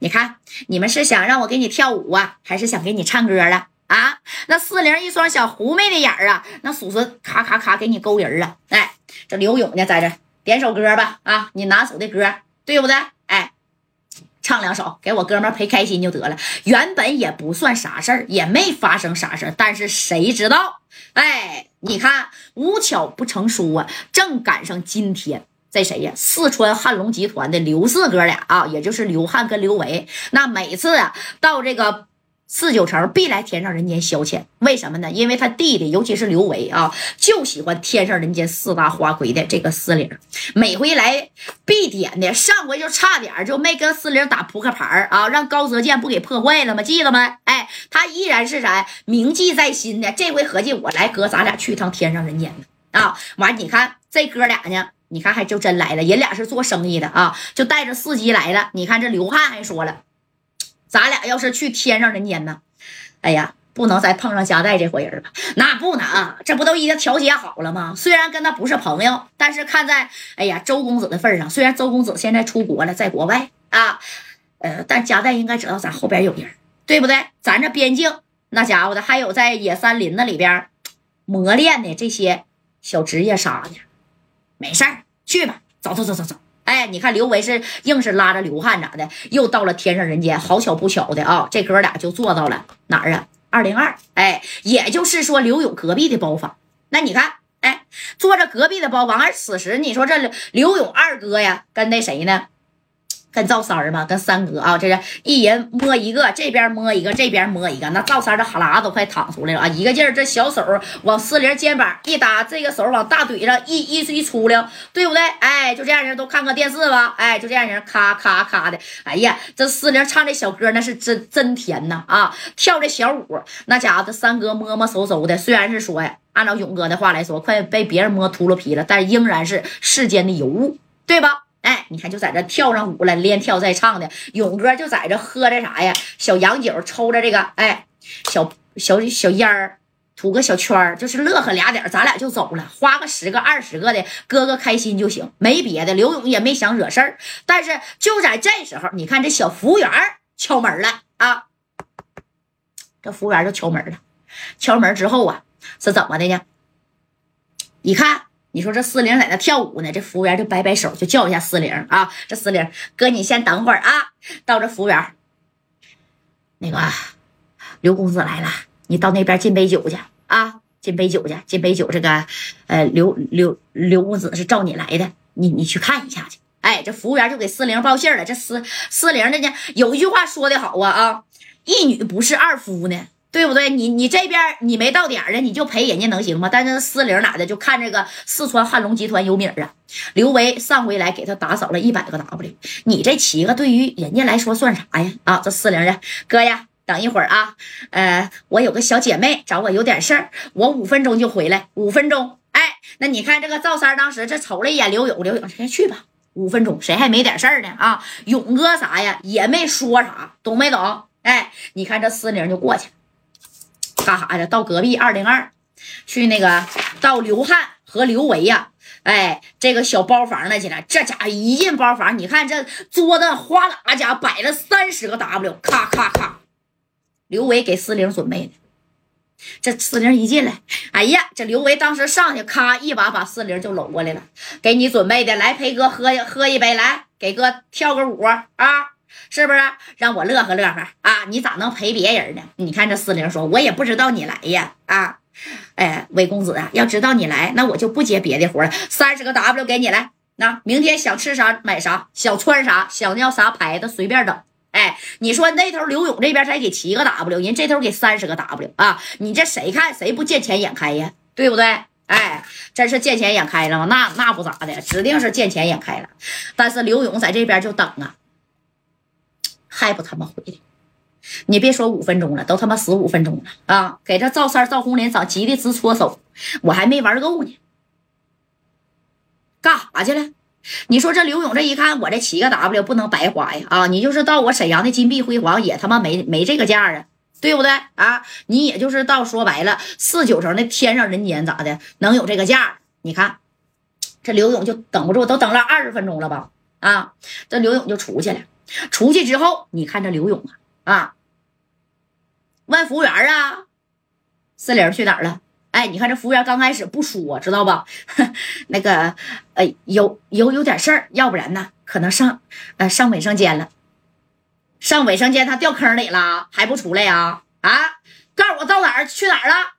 你看，你们是想让我给你跳舞啊，还是想给你唱歌啊？啊，那四零一双小狐媚的眼儿啊，那属实咔咔咔给你勾人了。哎，这刘勇呢，在这点首歌吧。啊，你拿手的歌，对不对？哎，唱两首，给我哥们陪开心就得了。原本也不算啥事儿，也没发生啥事儿，但是谁知道？哎，你看，无巧不成书啊，正赶上今天。在谁呀？四川汉龙集团的刘四哥俩啊，也就是刘汉跟刘维。那每次啊，到这个四九城必来天上人间消遣。为什么呢？因为他弟弟，尤其是刘维啊，就喜欢天上人间四大花魁的这个司令。每回来必点的，上回就差点就没跟司令打扑克牌啊，让高泽健不给破坏了吗？记得吗？哎，他依然是啥铭记在心的。这回合计我来哥，咱俩去一趟天上人间啊！完，你看这哥俩呢？你看，还就真来了。人俩是做生意的啊，就带着司机来了。你看这刘汉还说了，咱俩要是去天上人间呢，哎呀，不能再碰上夹带这伙人吧？那不能，这不都已经调解好了吗？虽然跟他不是朋友，但是看在哎呀周公子的份上，虽然周公子现在出国了，在国外啊，呃，但夹带应该知道咱后边有人，对不对？咱这边境那家伙的，还有在野山林子里边磨练的这些小职业啥的。没事儿，去吧，走走走走走。哎，你看刘维是硬是拉着刘汉咋的，又到了天上人间。好巧不巧的啊，这哥俩就坐到了哪儿啊？二零二。哎，也就是说刘勇隔壁的包房。那你看，哎，坐着隔壁的包房。而此时你说这刘勇二哥呀，跟那谁呢？跟赵三儿吧，跟三哥啊，这是一人摸一个，这边摸一个，这边摸一个。那赵三儿的哈喇都快淌出来了啊！一个劲儿，这小手往四零肩膀一搭，这个手往大腿上一一一出溜，对不对？哎，就这样人都看个电视吧，哎，就这样人咔咔咔的。哎呀，这四零唱这小歌那是真真甜呐啊！跳这小舞，那家伙这三哥摸摸搜搜的，虽然是说呀，按照勇哥的话来说，快被别人摸秃噜皮了，但仍然是世间的尤物，对吧？哎，你看，就在这跳上舞了，连跳带唱的。勇哥就在这喝着啥呀？小洋酒，抽着这个，哎，小小小烟儿，吐个小圈儿，就是乐呵俩点儿咱俩就走了，花个十个二十个的，哥哥开心就行，没别的。刘勇也没想惹事儿，但是就在这时候，你看这小服务员敲门了啊！这服务员就敲门了，敲门之后啊，是怎么的呢？一看。你说这四零在那跳舞呢，这服务员就摆摆手，就叫一下四零啊。这四零哥，你先等会儿啊。到这服务员，那个刘公子来了，你到那边敬杯酒去啊，敬杯酒去，敬杯酒。这个呃，刘刘刘公子是召你来的，你你去看一下去。哎，这服务员就给四零报信了。这四四零的呢，有一句话说的好啊啊，一女不是二夫呢。对不对？你你这边你没到点儿呢，你就陪人家能行吗？但是四零哪的就看这个四川汉龙集团有米儿啊。刘维上回来给他打扫了一百个 W，你这七个对于人家来说算啥呀？啊，这四零的哥呀，等一会儿啊，呃，我有个小姐妹找我有点事儿，我五分钟就回来，五分钟。哎，那你看这个赵三当时这瞅了一眼刘勇，刘勇先去吧，五分钟谁还没点事儿呢？啊，勇哥啥呀也没说啥，懂没懂？哎，你看这四零就过去。干啥去？到隔壁二零二，去那个到刘汉和刘维呀，哎，这个小包房那去了。这家伙一进包房，你看这桌子哗啦家摆了三十个 W，咔咔咔，刘维给四零准备的。这四零一进来，哎呀，这刘维当时上去，咔一把把四零就搂过来了，给你准备的，来陪哥喝喝一杯，来给哥跳个舞啊。是不是让我乐呵乐呵啊？你咋能陪别人呢？你看这四零说，我也不知道你来呀啊！哎，魏公子啊，要知道你来，那我就不接别的活了。三十个 W 给你来，那明天想吃啥买啥，想穿啥，想要啥牌子随便整。哎，你说那头刘勇这边才给七个 W，人这头给三十个 W 啊！你这谁看谁不见钱眼开呀？对不对？哎，真是见钱眼开了吗？那那不咋的，指定是见钱眼开了。但是刘勇在这边就等啊。还不他妈回来！你别说五分钟了，都他妈十五分钟了啊！给这赵三赵红林早急的直搓手，我还没玩够呢，干啥去了？你说这刘勇这一看，我这七个 W 不能白花呀！啊，你就是到我沈阳的金碧辉煌，也他妈没没这个价啊，对不对啊？你也就是到说白了，四九城的天上人间咋的，能有这个价？你看这刘勇就等不住，都等了二十分钟了吧？啊，这刘勇就出去了。出去之后，你看这刘勇啊啊，问服务员啊，四零去哪儿了？哎，你看这服务员刚开始不说，知道吧？那个，呃，有有有点事儿，要不然呢，可能上呃上卫生间了。上卫生间，他掉坑里了，还不出来呀？啊，告诉我到哪儿去哪儿了？